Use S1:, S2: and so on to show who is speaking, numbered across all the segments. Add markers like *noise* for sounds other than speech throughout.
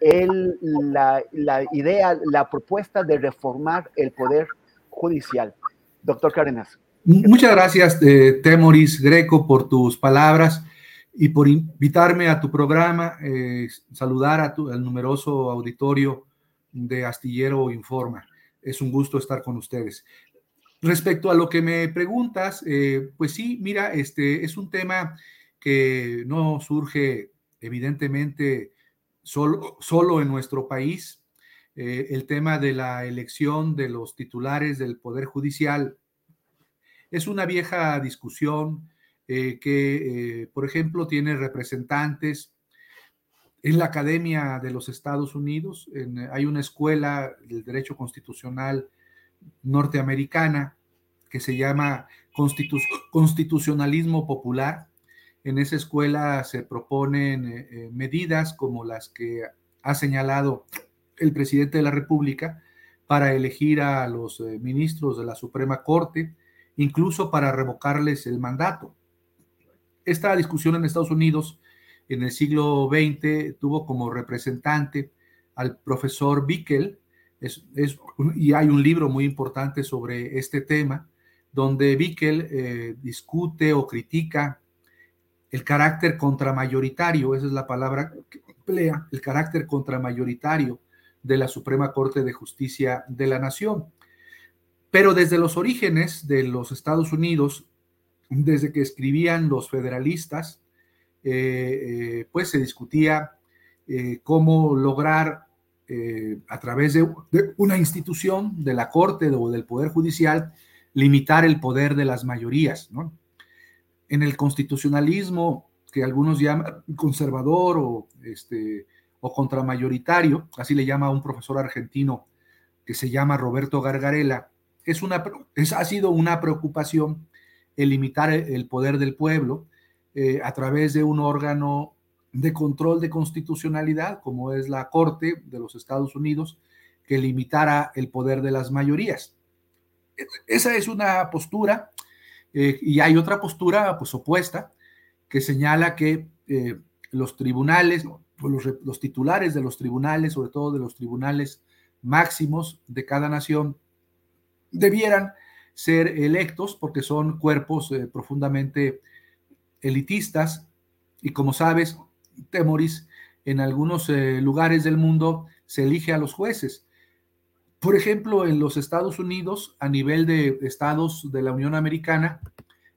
S1: el, la, idea, la propuesta de reformar el poder judicial. Doctor Cárdenas.
S2: Muchas gracias, eh, Temoris Greco, por tus palabras y por invitarme a tu programa, eh, saludar a tu, al numeroso auditorio de Astillero Informa. Es un gusto estar con ustedes. Respecto a lo que me preguntas, eh, pues sí, mira, este es un tema que no surge evidentemente solo, solo en nuestro país. Eh, el tema de la elección de los titulares del Poder Judicial es una vieja discusión eh, que, eh, por ejemplo, tiene representantes en la Academia de los Estados Unidos. Hay una escuela del derecho constitucional norteamericana que se llama Constitu Constitucionalismo Popular en esa escuela se proponen eh, eh, medidas como las que ha señalado el presidente de la República para elegir a los eh, ministros de la Suprema Corte, incluso para revocarles el mandato. Esta discusión en Estados Unidos en el siglo XX tuvo como representante al profesor Bickel, y hay un libro muy importante sobre este tema, donde Bickel discute o critica el carácter contramayoritario, esa es la palabra que emplea, el carácter contramayoritario de la Suprema Corte de Justicia de la Nación. Pero desde los orígenes de los Estados Unidos, desde que escribían los federalistas, eh, eh, pues se discutía eh, cómo lograr a través de, de, una institución, de la Corte o del Poder Judicial, limitar el poder de las mayorías, ¿no? En el constitucionalismo que algunos llaman conservador o, este, contramayoritario, así le llama un profesor argentino que se llama Roberto Gargarela, es una, es, ha sido una preocupación el limitar el poder del pueblo eh, a través de un órgano de control de constitucionalidad, como es la Corte de los Estados Unidos, que limitara el poder de las mayorías. Esa es una postura eh, y hay otra postura pues opuesta que señala que eh, los tribunales, los, los, titulares de los tribunales, sobre todo de los tribunales máximos de cada nación, debieran ser electos porque son cuerpos eh, profundamente elitistas y como sabes, Temoris, en algunos lugares del mundo se elige a los jueces por ejemplo, en los Estados Unidos, a nivel de estados de la Unión Americana,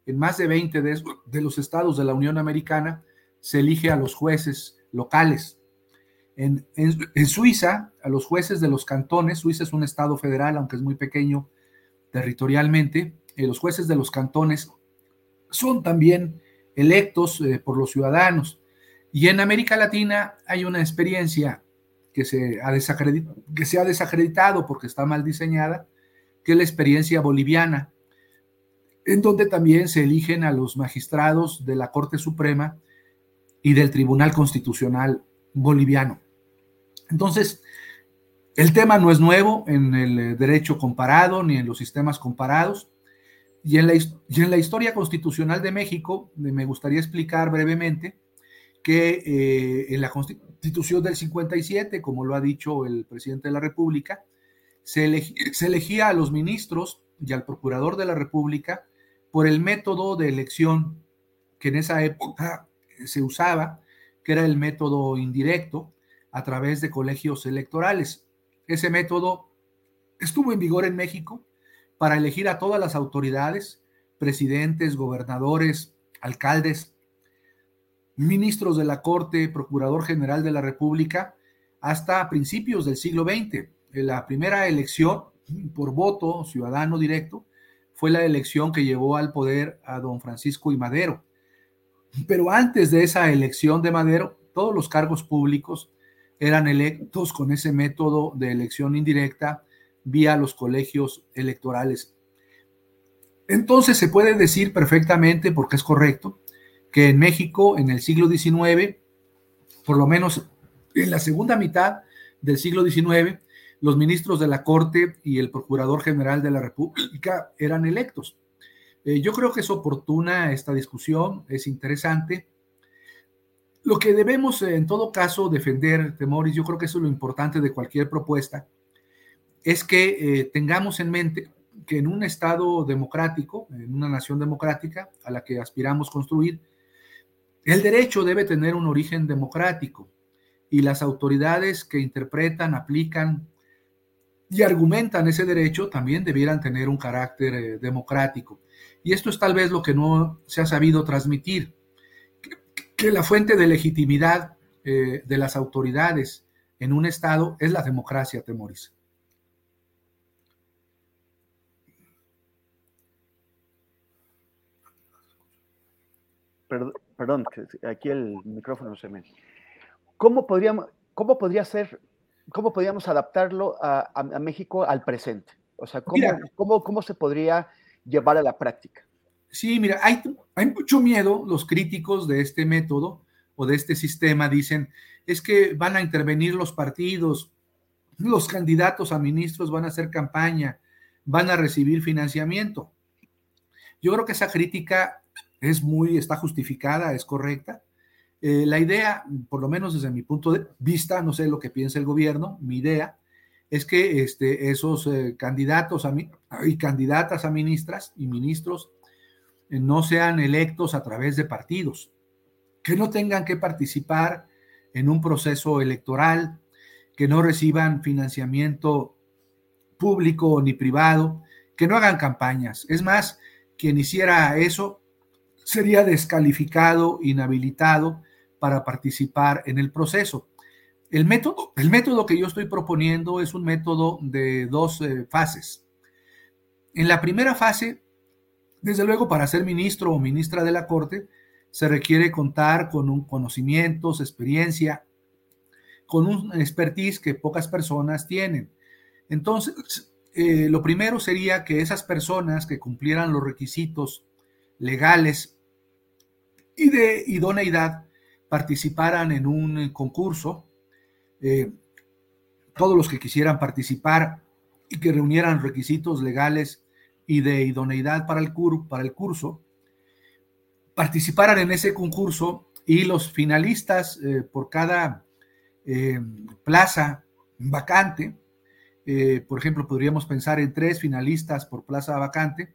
S2: en más de 20 de, los estados de la Unión Americana se elige a los jueces locales. En, Suiza, a los jueces de los cantones, Suiza es un estado federal, aunque es muy pequeño territorialmente, eh, los jueces de los cantones son también electos eh, por los ciudadanos. Y en América Latina hay una experiencia que se, ha que se ha desacreditado porque está mal diseñada, que es la experiencia boliviana, en donde también se eligen a los magistrados de la Corte Suprema y del Tribunal Constitucional boliviano. Entonces, el tema no es nuevo en el derecho comparado ni en los sistemas comparados. Y en la, y en la historia constitucional de México, me gustaría explicar brevemente que eh, en la constitución del 57, como lo ha dicho el presidente de la República, se, elegía a los ministros y al procurador de la República por el método de elección que en esa época se usaba, que era el método indirecto a través de colegios electorales. Ese método estuvo en vigor en México para elegir a todas las autoridades, presidentes, gobernadores, alcaldes, ministros de la Corte, Procurador General de la República, hasta principios del siglo XX. La primera elección por voto ciudadano directo fue la elección que llevó al poder a don Francisco y Madero. Pero antes de esa elección de Madero, todos los cargos públicos eran electos con ese método de elección indirecta vía los colegios electorales. Entonces se puede decir perfectamente, porque es correcto, que en México en el siglo XIX, por lo menos en la segunda mitad del siglo XIX, los ministros de la Corte y el Procurador General de la República eran electos. Eh, yo creo que es oportuna esta discusión, es interesante. Lo que debemos en todo caso defender, Temoris, yo creo que eso es lo importante de cualquier propuesta, es que eh, tengamos en mente que en un Estado democrático, en una nación democrática a la que aspiramos construir, el derecho debe tener un origen democrático y las autoridades que interpretan, aplican y argumentan ese derecho también debieran tener un carácter eh, democrático. Y esto es tal vez lo que no se ha sabido transmitir, que, la fuente de legitimidad eh, de las autoridades en un Estado es la democracia, Temoris.
S1: Perdón, perdón, aquí el micrófono se me... ¿Cómo, podríamos, cómo podría ser, cómo podríamos adaptarlo a, México al presente? O sea, ¿cómo, cómo, se podría llevar a la práctica?
S2: Sí, mira, hay, hay mucho miedo, los críticos de este método o de este sistema dicen, es que van a intervenir los partidos, los candidatos a ministros van a hacer campaña, van a recibir financiamiento. Yo creo que esa crítica es muy, está justificada, es correcta. Eh, la idea, por lo menos desde mi punto de vista, no sé lo que piensa el gobierno, mi idea es que este, esos eh, candidatos a, y candidatas a ministras y ministros eh, no sean electos a través de partidos, que no tengan que participar en un proceso electoral, que no reciban financiamiento público ni privado, que no hagan campañas. Es más, quien hiciera eso sería descalificado, inhabilitado para participar en el proceso. El método, el método que yo estoy proponiendo es un método de dos eh, fases. En la primera fase, desde luego, para ser ministro o ministra de la Corte, se requiere contar con un conocimientos, experiencia, con un expertise que pocas personas tienen. Entonces, eh, lo primero sería que esas personas que cumplieran los requisitos legales y de idoneidad participaran en un concurso. Eh, todos los que quisieran participar y que reunieran requisitos legales y de idoneidad para el, para el curso, participaran en ese concurso y los finalistas eh, por cada eh, plaza vacante, por ejemplo, podríamos pensar en tres finalistas por plaza vacante,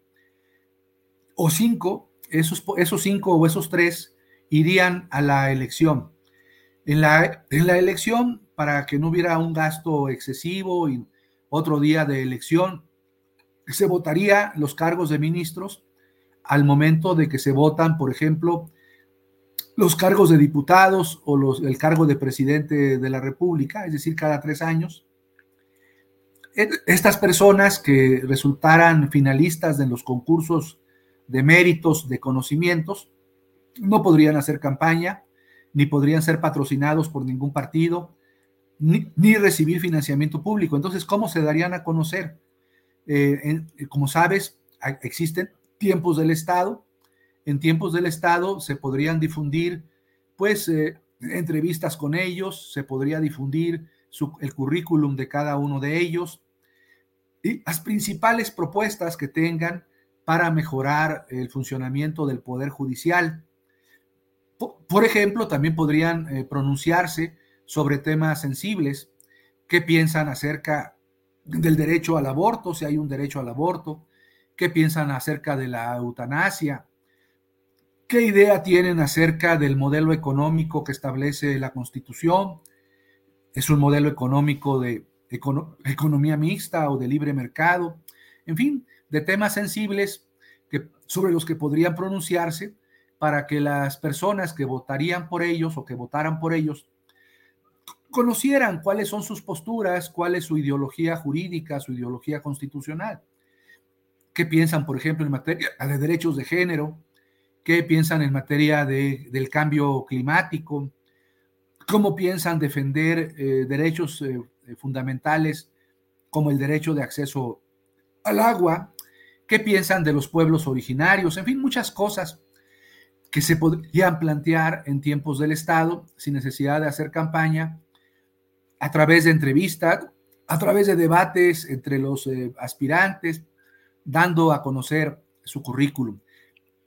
S2: o cinco, esos, esos cinco o esos tres irían a la elección. En la, en la elección, para que no hubiera un gasto excesivo y otro día de elección, se votaría los cargos de ministros al momento de que se votan, por ejemplo, los cargos de diputados o los, el cargo de presidente de la República, es decir, cada tres años. Estas personas que resultaran finalistas en los concursos de méritos, de conocimientos, no podrían hacer campaña, ni podrían ser patrocinados por ningún partido, ni, recibir financiamiento público. Entonces, ¿cómo se darían a conocer? Eh, como sabes, existen tiempos del Estado. En tiempos del Estado se podrían difundir, pues, eh, entrevistas con ellos, se podría difundir el currículum de cada uno de ellos y las principales propuestas que tengan para mejorar el funcionamiento del Poder Judicial. Por ejemplo, también podrían eh, pronunciarse sobre temas sensibles. ¿Qué piensan acerca del derecho al aborto, si hay un derecho al aborto? ¿Qué piensan acerca de la eutanasia? ¿Qué idea tienen acerca del modelo económico que establece la Constitución? ¿Es un modelo económico de economía mixta o de libre mercado? En fin, de temas sensibles que, sobre los que podrían pronunciarse para que las personas que votarían por ellos o que votaran por ellos conocieran cuáles son sus posturas, cuál es su ideología jurídica, su ideología constitucional. ¿Qué piensan, por ejemplo, en materia de derechos de género? ¿Qué piensan en materia de, del cambio climático? ¿Cómo piensan defender eh, derechos eh, fundamentales como el derecho de acceso al agua? ¿Qué piensan de los pueblos originarios? En fin, muchas cosas que se podrían plantear en tiempos del Estado sin necesidad de hacer campaña, a través de entrevistas, a través de debates entre los eh, aspirantes, dando a conocer su currículum.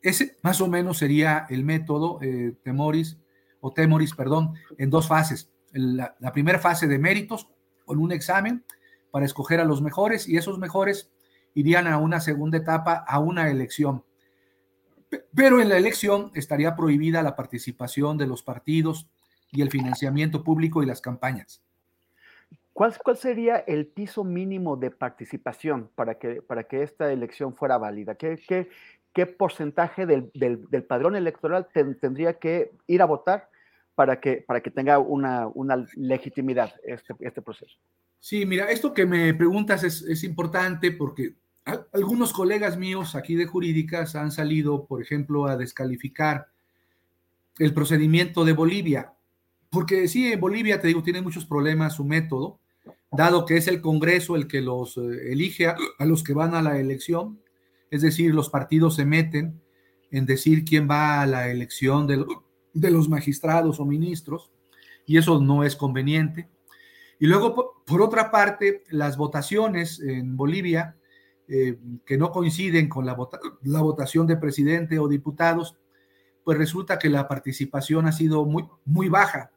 S2: Ese más o menos sería el método eh, Temoris, o Temoris, perdón, en dos fases. La, la primera fase de méritos, con un examen para escoger a los mejores, y esos mejores irían a una segunda etapa, a una elección pero en la elección estaría prohibida la participación de los partidos y el financiamiento público y las campañas.
S1: ¿Cuál, cuál sería el piso mínimo de participación para que, para que esta elección fuera válida? ¿Qué, qué, qué porcentaje del, del, del, padrón electoral tendría que ir a votar para que, para que tenga una, una legitimidad este, este proceso?
S2: Sí, mira, esto que me preguntas es, es importante porque algunos colegas míos aquí de jurídicas han salido, por ejemplo, a descalificar el procedimiento de Bolivia, porque sí, Bolivia, te digo, tiene muchos problemas su método, dado que es el Congreso el que los eh, elige a, a, los que van a la elección, es decir, los partidos se meten en decir quién va a la elección de, de los magistrados o ministros, y eso no es conveniente. Y luego, por, por otra parte, las votaciones en Bolivia eh, que no coinciden con la, vota la, votación de presidente o diputados, pues resulta que la participación ha sido muy, muy baja,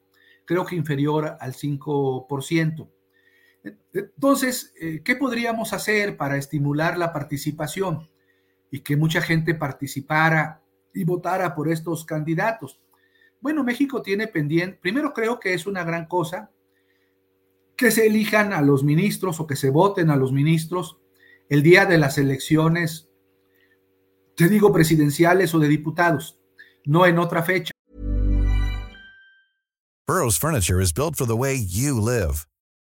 S2: creo que inferior al 5%. Entonces, eh, ¿qué podríamos hacer para estimular la participación y que mucha gente participara y votara por estos candidatos? Bueno, México tiene pendiente, primero creo que es una gran cosa que se elijan a los ministros o que se voten a los ministros el día de las elecciones, te digo presidenciales o de diputados, no en otra fecha.
S3: Burroughs Furniture is built for the way you live.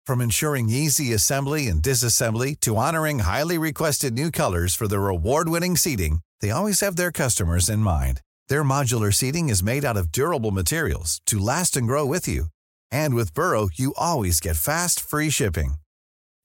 S3: From ensuring easy assembly and disassembly to honoring highly requested new colors for their award-winning seating, they always have their customers in mind. Their modular seating is made out of durable materials to last and grow with you. And with Burrow, you always get fast, free shipping.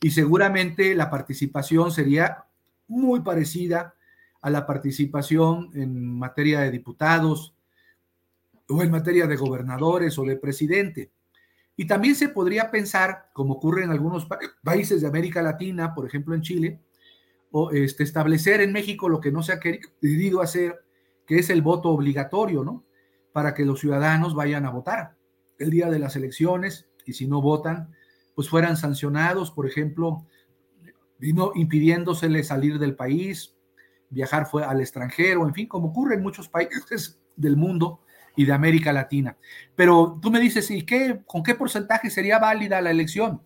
S2: y seguramente la participación sería muy parecida a la participación en materia de diputados o en materia de gobernadores o de presidente. Y también se podría pensar, como ocurre en algunos pa países de América Latina, por ejemplo en Chile, o este, establecer en México lo que no se ha querido hacer, que es el voto obligatorio, ¿no? Para que los ciudadanos vayan a votar el día de las elecciones y si no votan, pues fueran sancionados, por ejemplo, vino impidiéndosele salir del país, viajar fue al extranjero, en fin, como ocurre en muchos países *laughs* del mundo y de América Latina. Pero tú me dices, ¿y qué, con qué porcentaje sería válida la elección?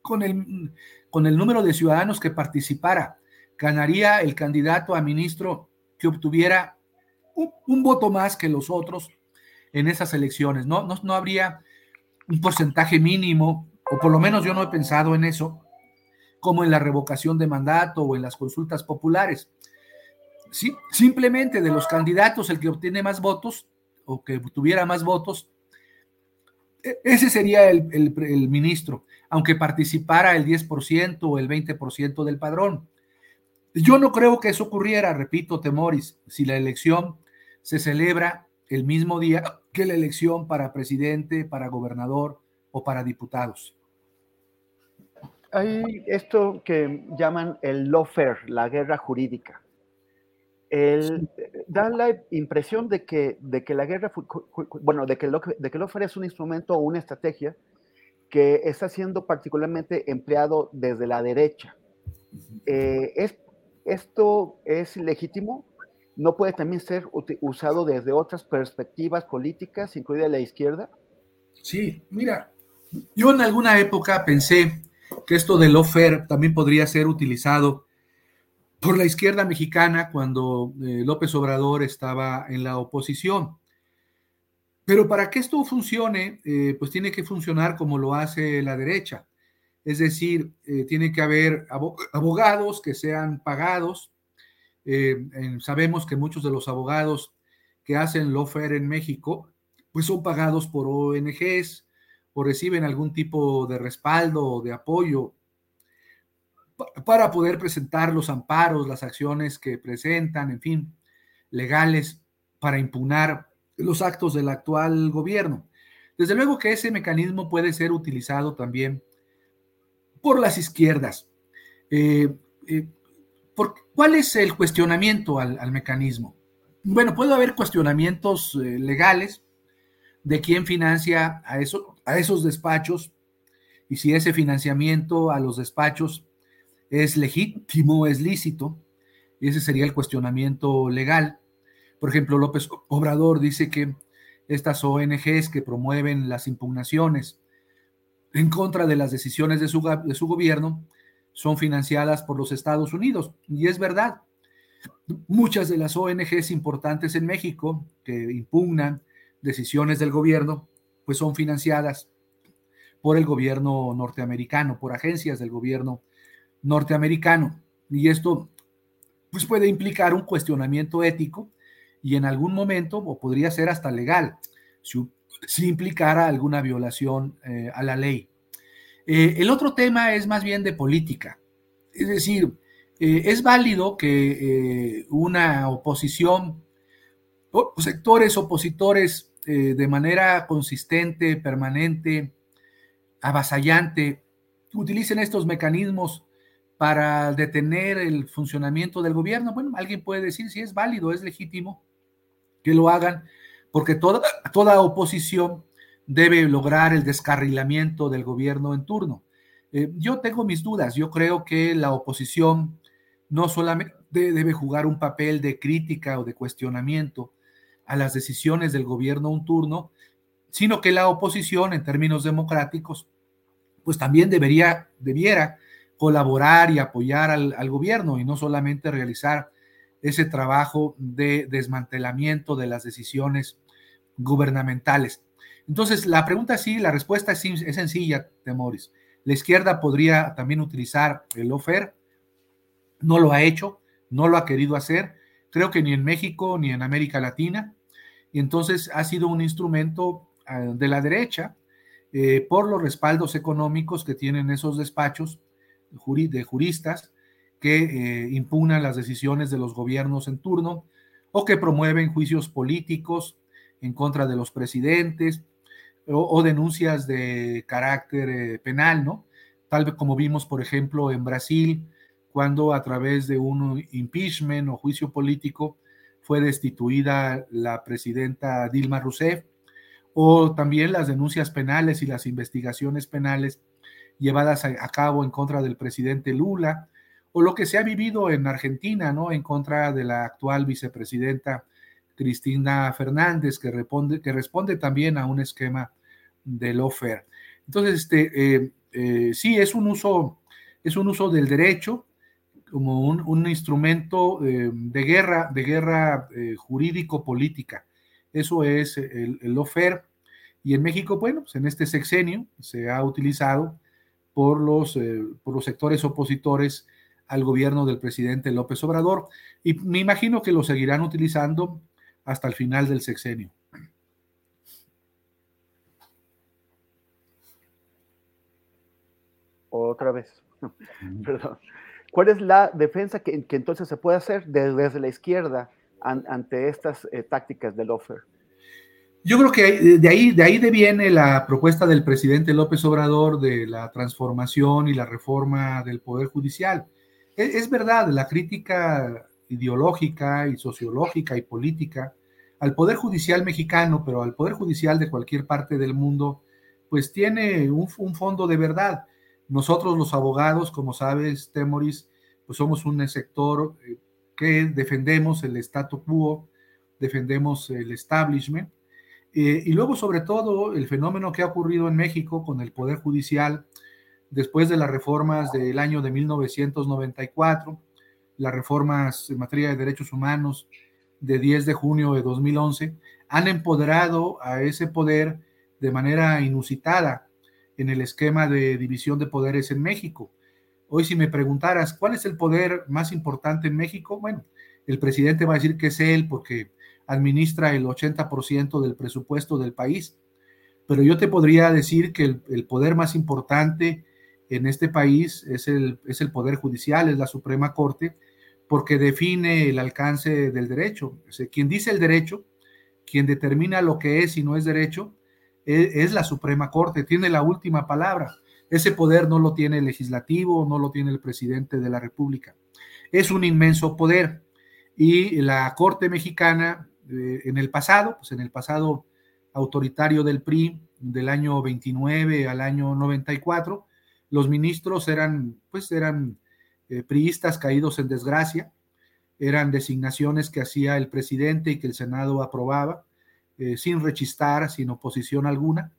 S2: Con el, con el número de ciudadanos que participara, ganaría el candidato a ministro que obtuviera un, voto más que los otros en esas elecciones. No, no, no habría un porcentaje mínimo, o por lo menos yo no he pensado en eso, como en la revocación de mandato o en las consultas populares. Sí, simplemente de los candidatos, el que obtiene más votos o que tuviera más votos, e, ese sería el, el ministro, aunque participara el 10% o el 20% del padrón. Yo no creo que eso ocurriera, repito, Temoris, si la elección se celebra el mismo día que la elección para presidente, para gobernador o para diputados
S1: hay esto que llaman el lawfare, la guerra jurídica. El, da la impresión de que, de que la guerra, bueno, de que, el, de que el lawfare es un instrumento o una estrategia que está siendo particularmente empleado desde la derecha. Eh, ¿es, ¿Esto es legítimo? ¿No puede también ser usado desde otras perspectivas políticas, incluida la izquierda?
S2: Sí, mira, yo en alguna época pensé que esto del offer también podría ser utilizado por la izquierda mexicana cuando eh, López Obrador estaba en la oposición. Pero para que esto funcione, eh, pues tiene que funcionar como lo hace la derecha. Es decir, eh, tiene que haber abogados que sean pagados. sabemos que muchos de los abogados que hacen lofer en México, pues son pagados por ONGs, o reciben algún tipo de respaldo o de apoyo para poder presentar los amparos, las acciones que presentan, en fin, legales para impugnar los actos del actual gobierno. Desde luego que ese mecanismo puede ser utilizado también por las izquierdas. Eh, eh, ¿Cuál es el cuestionamiento al, mecanismo? Bueno, puede haber cuestionamientos eh, legales de quién financia a, eso, a esos despachos y si ese financiamiento a los despachos es legítimo, es lícito. Ese sería el cuestionamiento legal. Por ejemplo, López Obrador dice que estas ONGs que promueven las impugnaciones en contra de las decisiones de su, de su gobierno son financiadas por los Estados Unidos. Y es verdad. Muchas de las ONGs importantes en México que impugnan decisiones del gobierno, pues son financiadas por el gobierno norteamericano, por agencias del gobierno norteamericano. Y esto pues puede implicar un cuestionamiento ético y en algún momento, o podría ser hasta legal, si, implicara alguna violación eh, a la ley. Eh, el otro tema es más bien de política. Es decir, eh, es válido que una oposición, o sectores opositores eh, de manera consistente, permanente, avasallante, utilicen estos mecanismos para detener el funcionamiento del gobierno. Bueno, alguien puede decir si es válido, es legítimo que lo hagan, porque toda, toda oposición debe lograr el descarrilamiento del gobierno en turno. Eh, yo tengo mis dudas, yo creo que la oposición no solamente debe jugar un papel de crítica o de cuestionamiento, a las decisiones del gobierno un turno, sino que la oposición, en términos democráticos, pues también debería, debiera colaborar y apoyar al, al gobierno y no solamente realizar ese trabajo de desmantelamiento de las decisiones gubernamentales. Entonces, la pregunta sí, la respuesta es, es sencilla, Temoris. La izquierda podría también utilizar el OFER, no lo ha hecho, no lo ha querido hacer, creo que ni en México ni en América Latina. Y entonces ha sido un instrumento ah, de la derecha eh, por los respaldos económicos que tienen esos despachos de juristas que eh, impugnan las decisiones de los gobiernos en turno o que promueven juicios políticos en contra de los presidentes o, denuncias de carácter eh, penal, ¿no? Tal vez como vimos, por ejemplo, en Brasil, cuando a través de un impeachment o juicio político fue destituida la presidenta Dilma Rousseff, o también las denuncias penales y las investigaciones penales llevadas a, cabo en contra del presidente Lula, o lo que se ha vivido en Argentina, ¿no? En contra de la actual vicepresidenta Cristina Fernández, que responde, que responde también a un esquema del offer. Entonces, este, eh, eh, sí, es un uso, es un uso del derecho, como un, instrumento eh, de guerra, de guerra eh, jurídico-política. Eso es el, el Y en México, bueno, pues en este sexenio se ha utilizado por los, por los sectores opositores al gobierno del presidente López Obrador. Y me imagino que lo seguirán utilizando hasta el final del sexenio.
S1: Otra vez. *laughs* Perdón. ¿Cuál es la defensa que, entonces se puede hacer desde, la izquierda ante estas eh, tácticas del offer?
S2: Yo creo que de ahí, de ahí deviene la propuesta del presidente López Obrador de la transformación y la reforma del Poder Judicial. Es, es verdad, la crítica ideológica y sociológica y política al Poder Judicial mexicano, pero al Poder Judicial de cualquier parte del mundo, pues tiene un, fondo de verdad. Nosotros los abogados, como sabes, Temoris, pues somos un sector eh, que defendemos el statu quo, defendemos el establishment, eh, y luego sobre todo el fenómeno que ha ocurrido en México con el Poder Judicial después de las reformas del año de 1994, las reformas en materia de derechos humanos de 10 de junio de 2011 han empoderado a ese poder de manera inusitada en el esquema de división de poderes en México. Hoy si me preguntaras cuál es el poder más importante en México, bueno, el presidente va a decir que es él porque administra el 80% del presupuesto del país, pero yo te podría decir que el, poder más importante en este país es el, es el poder judicial, es la Suprema Corte, porque define el alcance del derecho. quien dice el derecho, quien determina lo que es y no es derecho, es, la Suprema Corte, tiene la última palabra. Ese poder no lo tiene el legislativo, no lo tiene el presidente de la República. Es un inmenso poder. Y la Corte mexicana, eh, en el pasado, pues en el pasado autoritario del PRI, del año 29 al año 94, los ministros eran, pues eran eh, priistas caídos en desgracia, eran designaciones que hacía el presidente y que el Senado aprobaba, eh, sin rechistar, sin oposición alguna.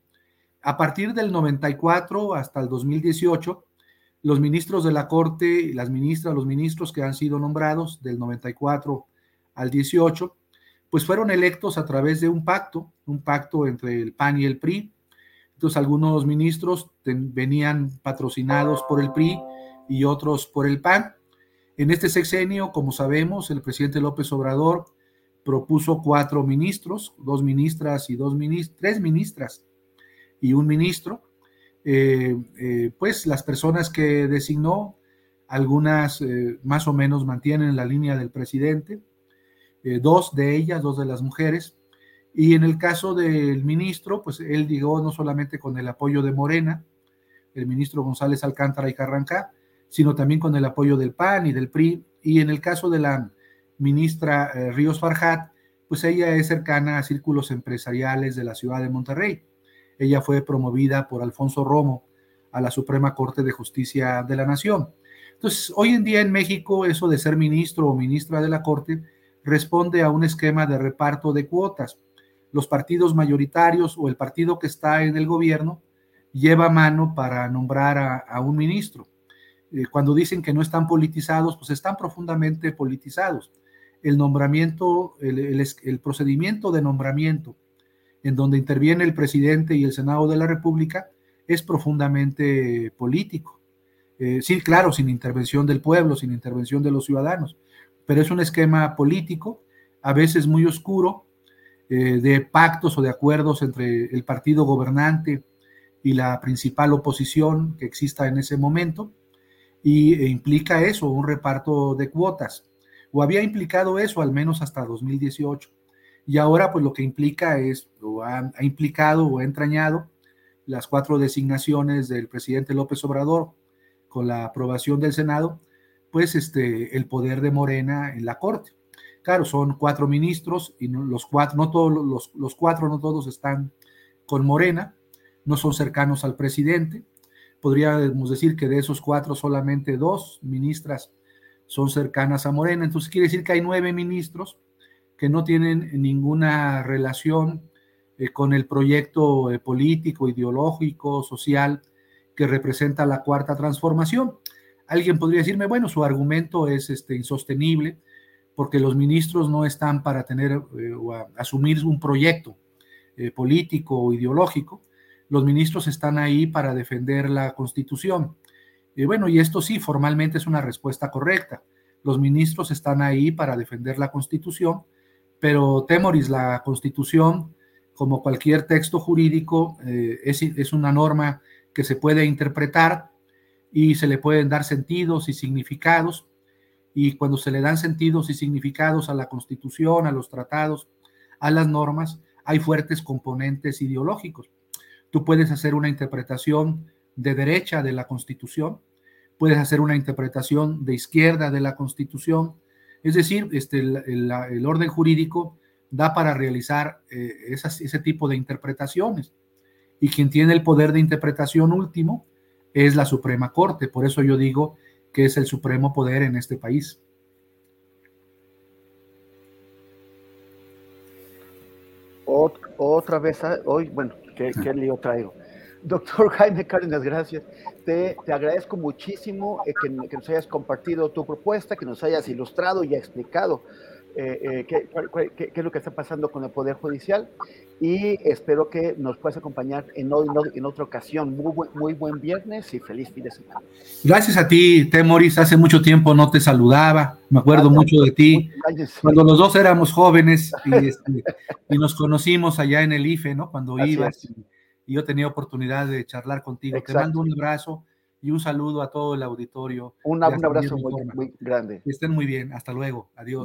S2: A partir del 94 hasta el 2018, los ministros de la Corte, las ministras, los ministros que han sido nombrados del 94 al 18, pues fueron electos a través de un pacto, un pacto entre el PAN y el PRI. Entonces algunos ministros venían patrocinados por el PRI y otros por el PAN. En este sexenio, como sabemos, el presidente López Obrador propuso cuatro ministros, dos ministras y dos ministras, tres ministras y un ministro. Eh, eh, pues las personas que designó, algunas eh, más o menos mantienen la línea del presidente, dos de ellas, dos de las mujeres, y en el caso del ministro, pues él llegó no solamente con el apoyo de Morena, el ministro González Alcántara y Carrancá, sino también con el apoyo del PAN y del PRI. Y en el caso de la ministra eh, Ríos Farjat, pues ella es cercana a círculos empresariales de la ciudad de Monterrey. Ella fue promovida por Alfonso Romo a la Suprema Corte de Justicia de la Nación. Entonces, hoy en día en México, eso de ser ministro o ministra de la Corte responde a un esquema de reparto de cuotas. Los partidos mayoritarios o el partido que está en el gobierno lleva mano para nombrar a un ministro. Eh, cuando dicen que no están politizados, pues están profundamente politizados. El nombramiento, el, procedimiento de nombramiento en donde interviene el presidente y el Senado de la República es profundamente político. Eh, sí, claro, sin intervención del pueblo, sin intervención de los ciudadanos, pero es un esquema político, a veces muy oscuro, eh, de pactos o de acuerdos entre el partido gobernante y la principal oposición que exista en ese momento, y e implica eso, un reparto de cuotas, o había implicado eso al menos hasta 2018. Y ahora pues lo que implica es, o ha, implicado o ha entrañado las cuatro designaciones del presidente López Obrador con la aprobación del Senado, pues este, el poder de Morena en la Corte. Claro, son cuatro ministros y los cuatro, no todos los, los cuatro, no todos están con Morena, no son cercanos al presidente, podríamos decir que de esos cuatro solamente dos ministras son cercanas a Morena, entonces quiere decir que hay nueve ministros que no tienen ninguna relación eh, con el proyecto eh, político, ideológico, social que representa la cuarta transformación. Alguien podría decirme, bueno, su argumento es este, insostenible porque los ministros no están para tener eh, o asumir un proyecto político o ideológico. Los ministros están ahí para defender la constitución. Y bueno, y esto sí, formalmente es una respuesta correcta. Los ministros están ahí para defender la constitución, pero Temoris, la constitución, como cualquier texto jurídico, eh, es, es una norma que se puede interpretar y se le pueden dar sentidos y significados y cuando se le dan sentidos y significados a la constitución, a los tratados, a las normas, hay fuertes componentes ideológicos. Tú puedes hacer una interpretación de derecha de la constitución, puedes hacer una interpretación de izquierda de la constitución, es decir, este, el, orden jurídico da para realizar eh, ese tipo de interpretaciones. Y quien tiene el poder de interpretación último es la Suprema Corte. Por eso yo digo que es el supremo poder en este país.
S1: otra vez, ah, hoy, bueno, ¿qué, lío traigo? Doctor Jaime Cárdenas, gracias. Te, agradezco muchísimo eh, que, que, nos hayas compartido tu propuesta, que nos hayas ilustrado y explicado eh, eh, qué, qué, es lo que está pasando con el Poder Judicial y espero que nos puedas acompañar en, en otra ocasión. Muy buen, muy buen viernes y feliz fin de semana.
S2: Gracias a ti, Temoris. Hace mucho tiempo no te saludaba, me acuerdo mucho de ti. Cuando los dos éramos jóvenes *laughs* este, y, nos conocimos allá en el IFE, ¿no? Cuando ibas y, yo tenía oportunidad de charlar contigo. Te mando un abrazo y un saludo a todo el auditorio.
S1: Un, un abrazo muy, muy grande.
S2: Que estén muy bien. Hasta luego. Adiós.